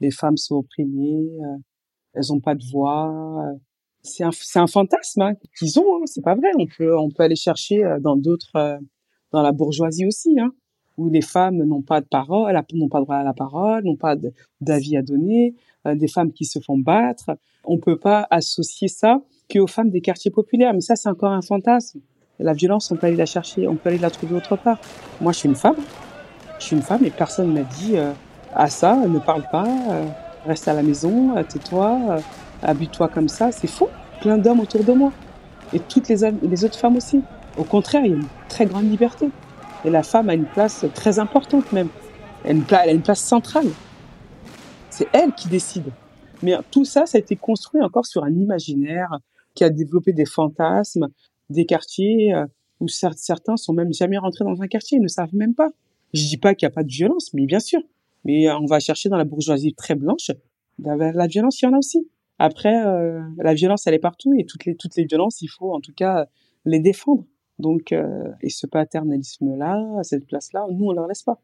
les femmes sont opprimées, euh, elles n'ont pas de voix. euh. c'est un, un fantasme hein, qu'ils ont. Hein, c'est pas vrai. On peut, on peut aller chercher euh, dans d'autres, euh, dans la bourgeoisie aussi, hein, où les femmes n'ont pas de parole, n'ont pas droit à la parole, n'ont pas d'avis à donner, euh, des femmes qui se font battre. On peut pas associer ça qu'aux femmes des quartiers populaires. Mais ça, c'est encore un fantasme. La violence, on peut aller la chercher, on peut aller la trouver autre part. Moi, je suis une femme. Je suis une femme et personne m'a dit euh, à ça, ne parle pas, euh, reste à la maison, euh, tais-toi, euh, habille-toi comme ça. C'est faux. Plein d'hommes autour de moi et toutes les, les autres femmes aussi. Au contraire, il y a une très grande liberté. Et la femme a une place très importante même. Elle a une, place centrale. C'est elle qui décide. Mais tout ça, ça a été construit encore sur un imaginaire qui a développé des fantasmes, des quartiers euh, où cer- certains sont même jamais rentrés dans un quartier, ils ne savent même pas. Je dis pas qu'il n'y a pas de violence, mais bien sûr. Mais euh, on va chercher dans la bourgeoisie très blanche, la, la violence, il y en a aussi. Après, euh, la violence, elle est partout et toutes les toutes les violences, il faut en tout cas les défendre. Donc, euh, et ce paternalisme-là, cette place-là, nous, on leur laisse pas.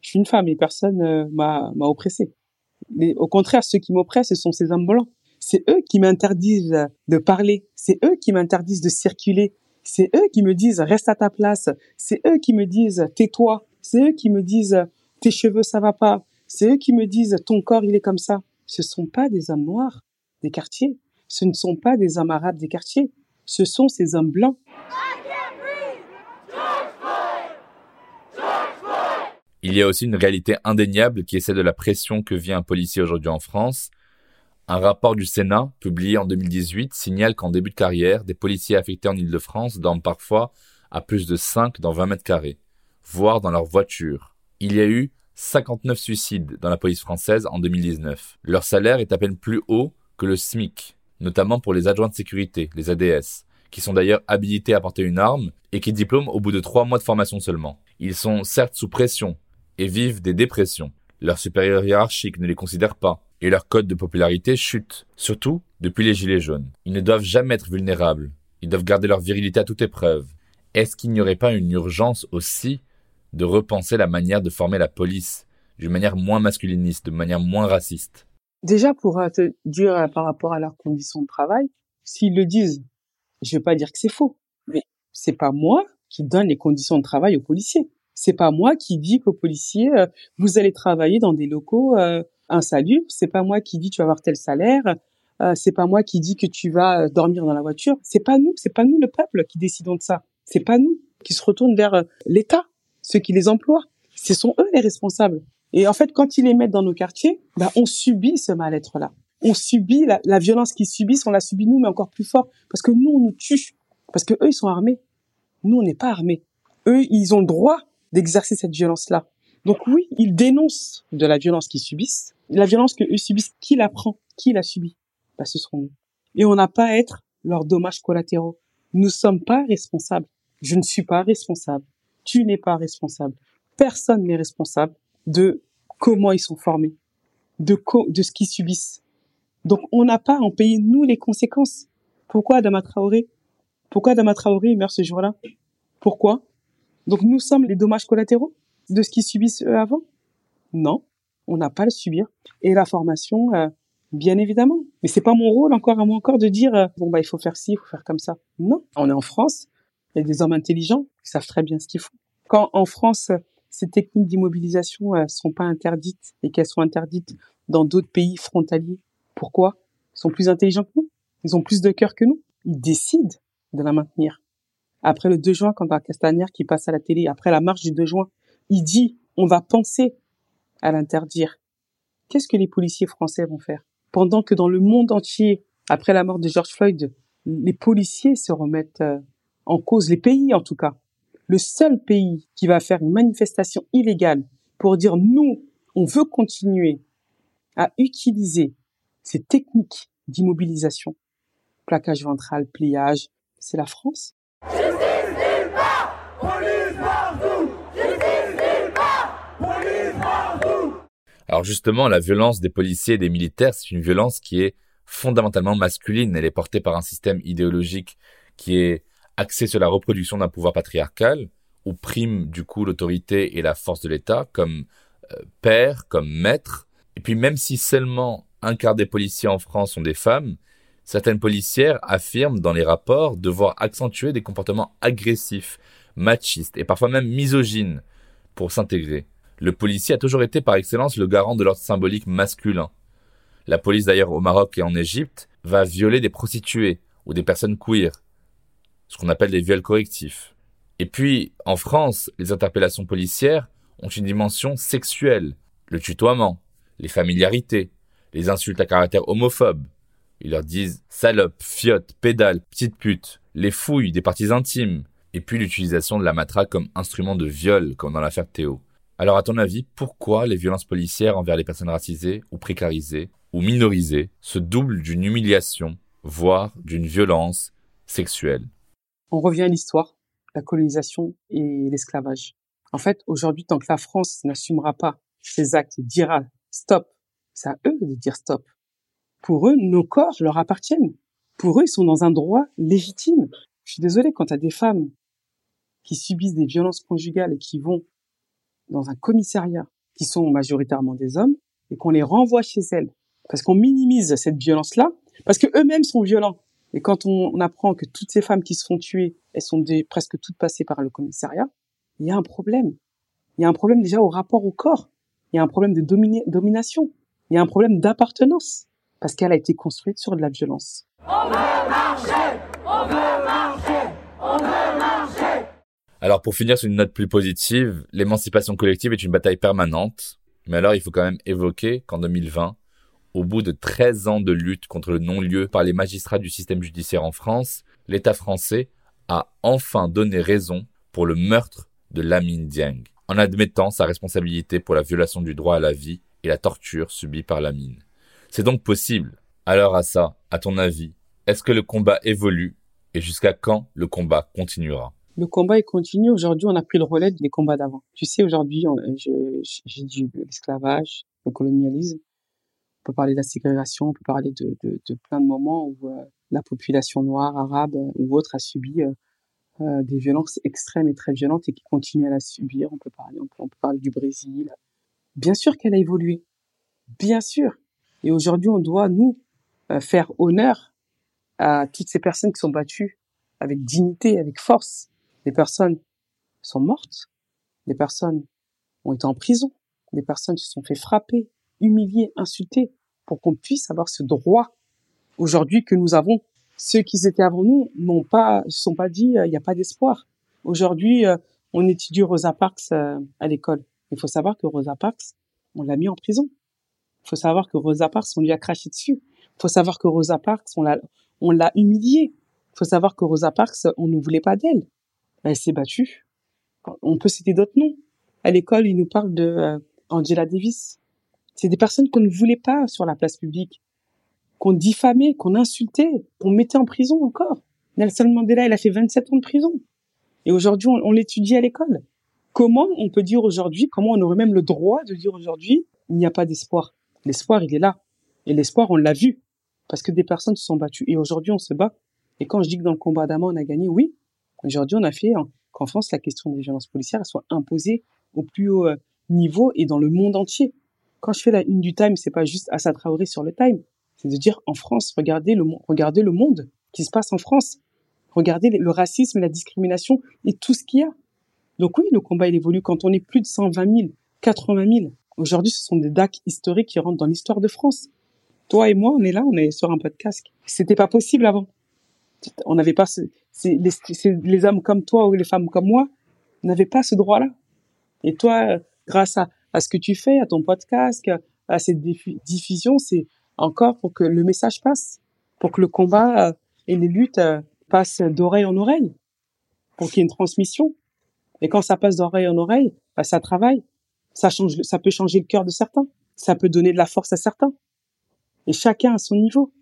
Je suis une femme et personne euh, m'a m'a oppressée. Mais au contraire, ceux qui m'oppressent, ce sont ces hommes blancs. C'est eux qui m'interdisent de parler. C'est eux qui m'interdisent de circuler. C'est eux qui me disent reste à ta place. C'est eux qui me disent tais-toi. C'est eux qui me disent tes cheveux ça va pas. C'est eux qui me disent ton corps il est comme ça. Ce sont pas des hommes noirs des quartiers. Ce ne sont pas des hommes arabes des quartiers. Ce sont ces hommes blancs. Il y a aussi une réalité indéniable qui est celle de la pression que vit un policier aujourd'hui en France. Un rapport du Sénat, publié en 2018, signale qu'en début de carrière, des policiers affectés en Ile-de-France dorment parfois à plus de 5 dans 20 mètres carrés, voire dans leur voiture. Il y a eu 59 suicides dans la police française en 2019. Leur salaire est à peine plus haut que le SMIC, notamment pour les adjoints de sécurité, les ADS, qui sont d'ailleurs habilités à porter une arme et qui diplôment au bout de trois mois de formation seulement. Ils sont certes sous pression et vivent des dépressions. Leurs supérieurs hiérarchiques ne les considèrent pas et leur code de popularité chute, surtout depuis les Gilets jaunes. Ils ne doivent jamais être vulnérables. Ils doivent garder leur virilité à toute épreuve. Est-ce qu'il n'y aurait pas une urgence aussi de repenser la manière de former la police d'une manière moins masculiniste, de manière moins raciste? Déjà, pour euh, te dire euh, par rapport à leurs conditions de travail, s'ils le disent, je vais pas dire que c'est faux, mais c'est pas moi qui donne les conditions de travail aux policiers. C'est pas moi qui dis qu'aux policiers, euh, vous allez travailler dans des locaux euh, insalubres. C'est pas moi qui dis tu vas avoir tel salaire. Euh, c'est pas moi qui dis que tu vas euh, dormir dans la voiture. C'est pas nous, c'est pas nous le peuple qui décidons de ça. C'est pas nous qui se retournent vers euh, l'État, ceux qui les emploient. Ce sont eux les responsables. Et en fait, quand ils les mettent dans nos quartiers, bah, on subit ce mal-être-là. On subit la, la violence qu'ils subissent, on la subit nous, mais encore plus fort, parce que nous, on nous tue, parce que eux, ils sont armés. Nous, on n'est pas armés. Eux, ils ont le droit d'exercer cette violence-là. Donc oui, ils dénoncent de la violence qu'ils subissent. La violence que eux subissent, qui la prend Qui la subit bah, Ce seront nous. Et on n'a pas à être leurs dommages collatéraux. Nous ne sommes pas responsables. Je ne suis pas responsable. Tu n'es pas responsable. Personne n'est responsable de comment ils sont formés, de, co- de ce qu'ils subissent. Donc on n'a pas à en payer, nous, les conséquences. Pourquoi Adama Traoré? Pourquoi Adama Traoré meurt ce jour-là? Pourquoi? Donc nous sommes les dommages collatéraux de ce qu'ils subissent eux avant? Non, on n'a pas à le subir. Et la formation, euh, bien évidemment. Mais c'est pas mon rôle encore à moi encore de dire euh, bon bah il faut faire ci, il faut faire comme ça. Non, on est en France, il y a des hommes intelligents qui savent très bien ce qu'ils font. Quand en France ces techniques d'immobilisation euh, sont pas interdites et qu'elles sont interdites dans d'autres pays frontaliers, pourquoi? Ils sont plus intelligents que nous, ils ont plus de cœur que nous, ils décident de la maintenir. Après le 2 juin, quand on a Castaner qui passe à la télé, après la marche du 2 juin, il dit on va penser à l'interdire. Qu'est-ce que les policiers français vont faire? Pendant que dans le monde entier, après la mort de George Floyd, les policiers se remettent euh, en cause, les pays en tout cas. Le seul pays qui va faire une manifestation illégale pour dire nous, on veut continuer à utiliser ces techniques d'immobilisation, plaquage ventral, pliage, c'est la France. Alors justement, la violence des policiers et des militaires, c'est une violence qui est fondamentalement masculine. Elle est portée par un système idéologique qui est axé sur la reproduction d'un pouvoir patriarcal, où prime du coup l'autorité et la force de l'État comme euh, père, comme maître. Et puis même si seulement un quart des policiers en France sont des femmes, certaines policières affirment dans les rapports devoir accentuer des comportements agressifs, machistes et parfois même misogynes pour s'intégrer. Le policier a toujours été par excellence le garant de l'ordre symbolique masculin. La police d'ailleurs au Maroc et en Égypte va violer des prostituées ou des personnes queer, ce qu'on appelle des viols correctifs. Et puis, en France, les interpellations policières ont une dimension sexuelle, le tutoiement, les familiarités, les insultes à caractère homophobe. Ils leur disent salope, fiotte, pédale, petite pute, les fouilles des parties intimes, et puis l'utilisation de la matraque comme instrument de viol, comme dans l'affaire Théo. Alors à ton avis, pourquoi les violences policières envers les personnes racisées ou précarisées ou minorisées se doublent d'une humiliation, voire d'une violence sexuelle? On revient à l'histoire, la colonisation et l'esclavage. En fait, aujourd'hui, tant que la France n'assumera pas ses actes et dira stop, c'est à eux de dire stop. Pour eux, nos corps leur appartiennent. Pour eux, ils sont dans un droit légitime. Je suis désolée, quand tu as des femmes qui subissent des violences conjugales et qui vont dans un commissariat, qui sont majoritairement des hommes, et qu'on les renvoie chez elles, parce qu'on minimise cette violence-là, parce que eux-mêmes sont violents. Et quand on, apprend que toutes ces femmes qui se font tuer, elles sont des, presque toutes passées par le commissariat, il y a un problème. Il y a un problème déjà au rapport au corps. Il y a un problème de domination. Il y a un problème d'appartenance. Parce qu'elle a été construite sur de la violence. On veut marcher On veut marcher On veut marcher Alors pour finir sur une note plus positive, l'émancipation collective est une bataille permanente. Mais alors il faut quand même évoquer qu'en 2020, au bout de 13 ans de lutte contre le non-lieu par les magistrats du système judiciaire en France, l'État français a enfin donné raison pour le meurtre de Lamine Dieng, en admettant sa responsabilité pour la violation du droit à la vie et la torture subie par Lamine. C'est donc possible. Alors à ça, à ton avis, est-ce que le combat évolue et jusqu'à quand le combat continuera? Le combat est continue. Aujourd'hui, on a pris le relais des combats d'avant. Tu sais, aujourd'hui, j'ai dit l'esclavage, le colonialisme. On peut parler de la ségrégation, on peut parler de, de, de plein de moments où euh, la population noire, arabe ou autre a subi euh, euh, des violences extrêmes et très violentes et qui continue à la subir. On peut parler, on peut, parler du Brésil. Bien sûr qu'elle a évolué, bien sûr. Et aujourd'hui, on doit nous euh, faire honneur à toutes ces personnes qui sont battues avec dignité, avec force. Des personnes sont mortes, des personnes ont été en prison, des personnes se sont fait frapper, humilier, insulter, pour qu'on puisse avoir ce droit aujourd'hui que nous avons ceux qui étaient avant nous n'ont pas, se sont pas dit, euh, il n'y a pas d'espoir. Aujourd'hui, euh, on étudie Rosa Parks euh, à l'école. Il faut savoir que Rosa Parks, on l'a mis en prison. Il faut savoir que Rosa Parks, on lui a craché dessus. Il faut savoir que Rosa Parks, on l'a, on l'a humiliée. Il faut savoir que Rosa Parks, on ne voulait pas d'elle. Elle s'est battue. On peut citer d'autres noms. À l'école, ils nous parlent de Angela Davis. C'est des personnes qu'on ne voulait pas sur la place publique qu'on diffamait, qu'on insultait, qu'on mettait en prison encore. Nelson Mandela, il a fait 27 ans de prison. Et aujourd'hui, on, l'étudie à l'école. Comment on peut dire aujourd'hui, comment on aurait même le droit de dire aujourd'hui, il n'y a pas d'espoir. L'espoir, il est là. Et l'espoir, on l'a vu. Parce que des personnes se sont battues. Et aujourd'hui, on se bat. Et quand je dis que dans le combat d'Amon, on a gagné, oui. Aujourd'hui, on a fait qu'en France, la question des violences policières soit imposée au plus haut euh, niveau et dans le monde entier. Quand je fais la une du Time, c'est pas juste Assa Traoré sur le Time c'est de dire en France, regardez le, regardez le monde qui se passe en France. Regardez le racisme, la discrimination et tout ce qu'il y a. Donc oui, le combat, il évolue quand on est plus de 120 000, 80 000. Aujourd'hui, ce sont des dates historiques qui rentrent dans l'histoire de France. Toi et moi, on est là, on est sur un podcast. C'était pas possible avant. On n'avait pas ce, les, les hommes comme toi ou les femmes comme moi n'avaient pas ce droit-là. Et toi, grâce à, à ce que tu fais, à ton podcast, à cette diffusion, c'est encore pour que le message passe, pour que le combat euh, et les luttes euh, passent d'oreille en oreille, pour qu'il y ait une transmission. Et quand ça passe d'oreille en oreille, bah, ça travaille. Ça change, ça peut changer le cœur de certains. Ça peut donner de la force à certains. Et chacun à son niveau.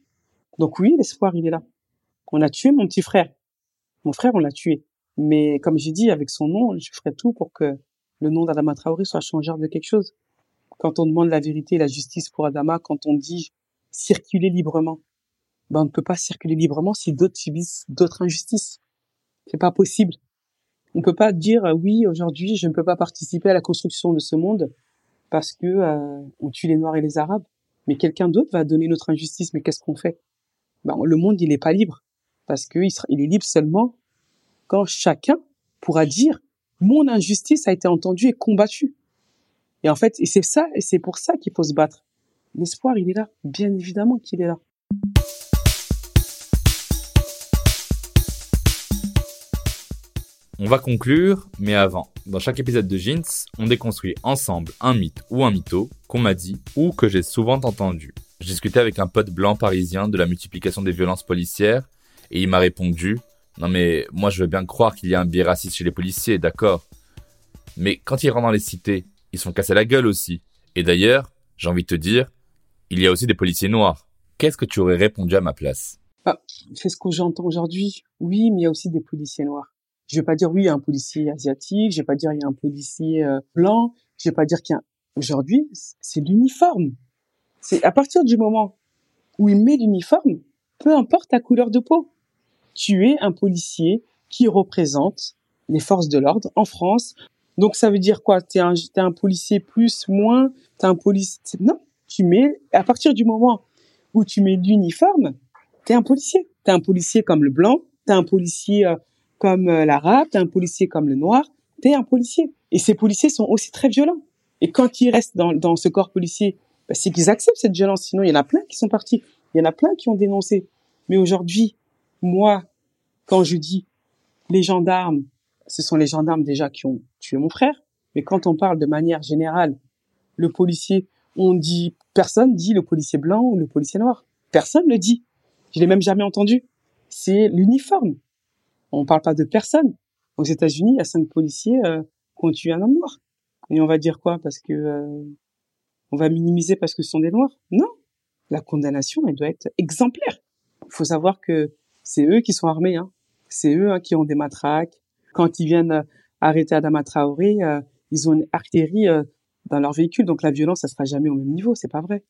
Donc oui, l'espoir, il est là. On a tué mon petit frère. Mon frère, on l'a tué. Mais comme j'ai dit, avec son nom, je ferai tout pour que le nom d'Adama Traoré soit changé de quelque chose. quand on demande la vérité et la justice pour Adama, quand on dit circuler librement, ben on ne peut pas circuler librement si d'autres subissent d'autres injustices. C'est pas possible. On peut pas dire euh, oui aujourd'hui je ne peux pas participer à la construction de ce monde parce que euh, on tue les Noirs et les Arabes. Mais quelqu'un d'autre va donner notre injustice. Mais qu'est-ce qu'on fait? Ben, Le monde il n'est pas libre parce que il, sera, il est libre seulement quand chacun pourra dire mon injustice a été entendue et combattue. Et en fait, c'est ça, et c'est pour ça qu'il faut se battre. L'espoir, il est là. Bien évidemment qu'il est là. On va conclure, mais avant, dans chaque épisode de Jeans, on déconstruit ensemble un mythe ou un mytho qu'on m'a dit ou que j'ai souvent entendu. J'ai discuté avec un pote blanc parisien de la multiplication des violences policières et il m'a répondu Non mais moi je veux bien croire qu'il y a un biais raciste chez les policiers, d'accord. Mais quand ils rentrent dans les cités, ils sont cassés la gueule aussi. Et d'ailleurs, j'ai envie de te dire, il y a aussi des policiers noirs. Qu'est-ce que tu aurais répondu à ma place? Bah, C'est ce que j'entends aujourd'hui. Oui, mais il y a aussi des policiers noirs. Je vais pas dire oui, il y a un policier asiatique, je vais pas dire il y a un policier euh, blanc, je vais pas dire qu'il y a aujourd'hui, c'est l'uniforme. C'est à partir du moment où il met l'uniforme, peu importe ta couleur de peau, tu es un policier qui représente les forces de l'ordre en France. Donc ça veut dire quoi? T'es un, es un policier plus, moins? T'es un policier Non, tu mets à partir du moment où tu mets l'uniforme, t'es un policier. T'es un policier comme le blanc, t'es un policier euh, comme euh, l'arabe, t'es un policier comme le noir, t'es un policier. Et ces policiers sont aussi très violents. Et quand ils restent dans, dans ce corps policier, bah, c'est qu'ils acceptent cette violence. Sinon, il y en a plein qui sont partis. Il y en a plein qui ont dénoncé. Mais aujourd'hui, moi, quand je dis les gendarmes, ce sont les gendarmes déjà qui ont tué mon frère. Mais quand on parle de manière générale, le policier, on dit, personne dit le policier blanc ou le policier noir. Personne le dit. Je l'ai même jamais entendu. C'est l'uniforme. On parle pas de personne. Aux États-Unis, il y a cinq policiers euh, qui ont tué un homme noir. Et on va dire quoi? Parce que euh, on va minimiser parce que ce sont des noirs? Non. La condamnation, elle doit être exemplaire. Il faut savoir que c'est eux qui sont armés. Hein. C'est eux hein, qui ont des matraques. Quand ils viennent euh, arrêter Adama Traoré, euh, ils ont une artillerie euh, dans leur véhicule. Donc la violence, ça sera jamais au même niveau. C'est pas vrai.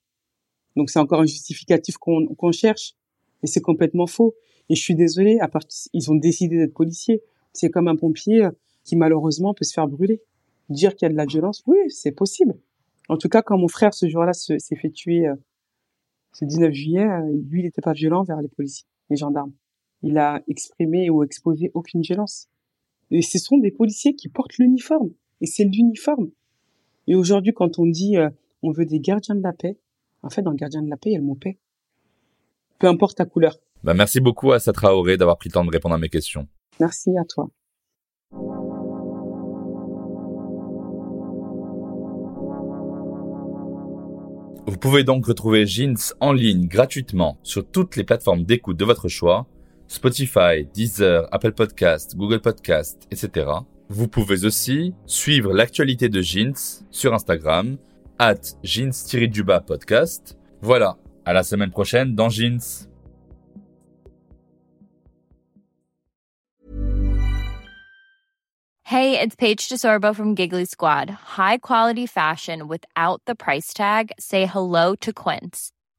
Donc c'est encore un justificatif qu'on qu'on cherche. Et c'est complètement faux. Et je suis désolée, à part, ils ont décidé d'être policiers. C'est comme un pompier qui malheureusement peut se faire brûler. Dire qu'il y a de la violence, oui, c'est possible. En tout cas, quand mon frère ce jour-là s'est fait tuer ce 19 juillet, lui, il n'était pas violent vers les policiers, les gendarmes. Il a exprimé ou exposé aucune violence. Et ce sont des policiers qui portent l'uniforme. Et c'est l'uniforme. Et aujourd'hui, quand on dit on veut des gardiens de la paix, en fait, dans le gardien de la paix, il y a le mot paix. Peu importe ta couleur. Bah, merci beaucoup à Satra Auré d'avoir pris le temps de répondre à mes questions. Merci à toi. Vous pouvez donc retrouver Jeans en ligne gratuitement sur toutes les plateformes d'écoute de votre choix, Spotify, Deezer, Apple Podcast, Google Podcast, etc. Vous pouvez aussi suivre l'actualité de Jeans sur Instagram, at jeans-du-bas podcast. Voilà, à la semaine prochaine dans Jeans. Hey, it's Paige DeSorbo from Giggly Squad. High quality fashion without the price tag. Say hello to Quince.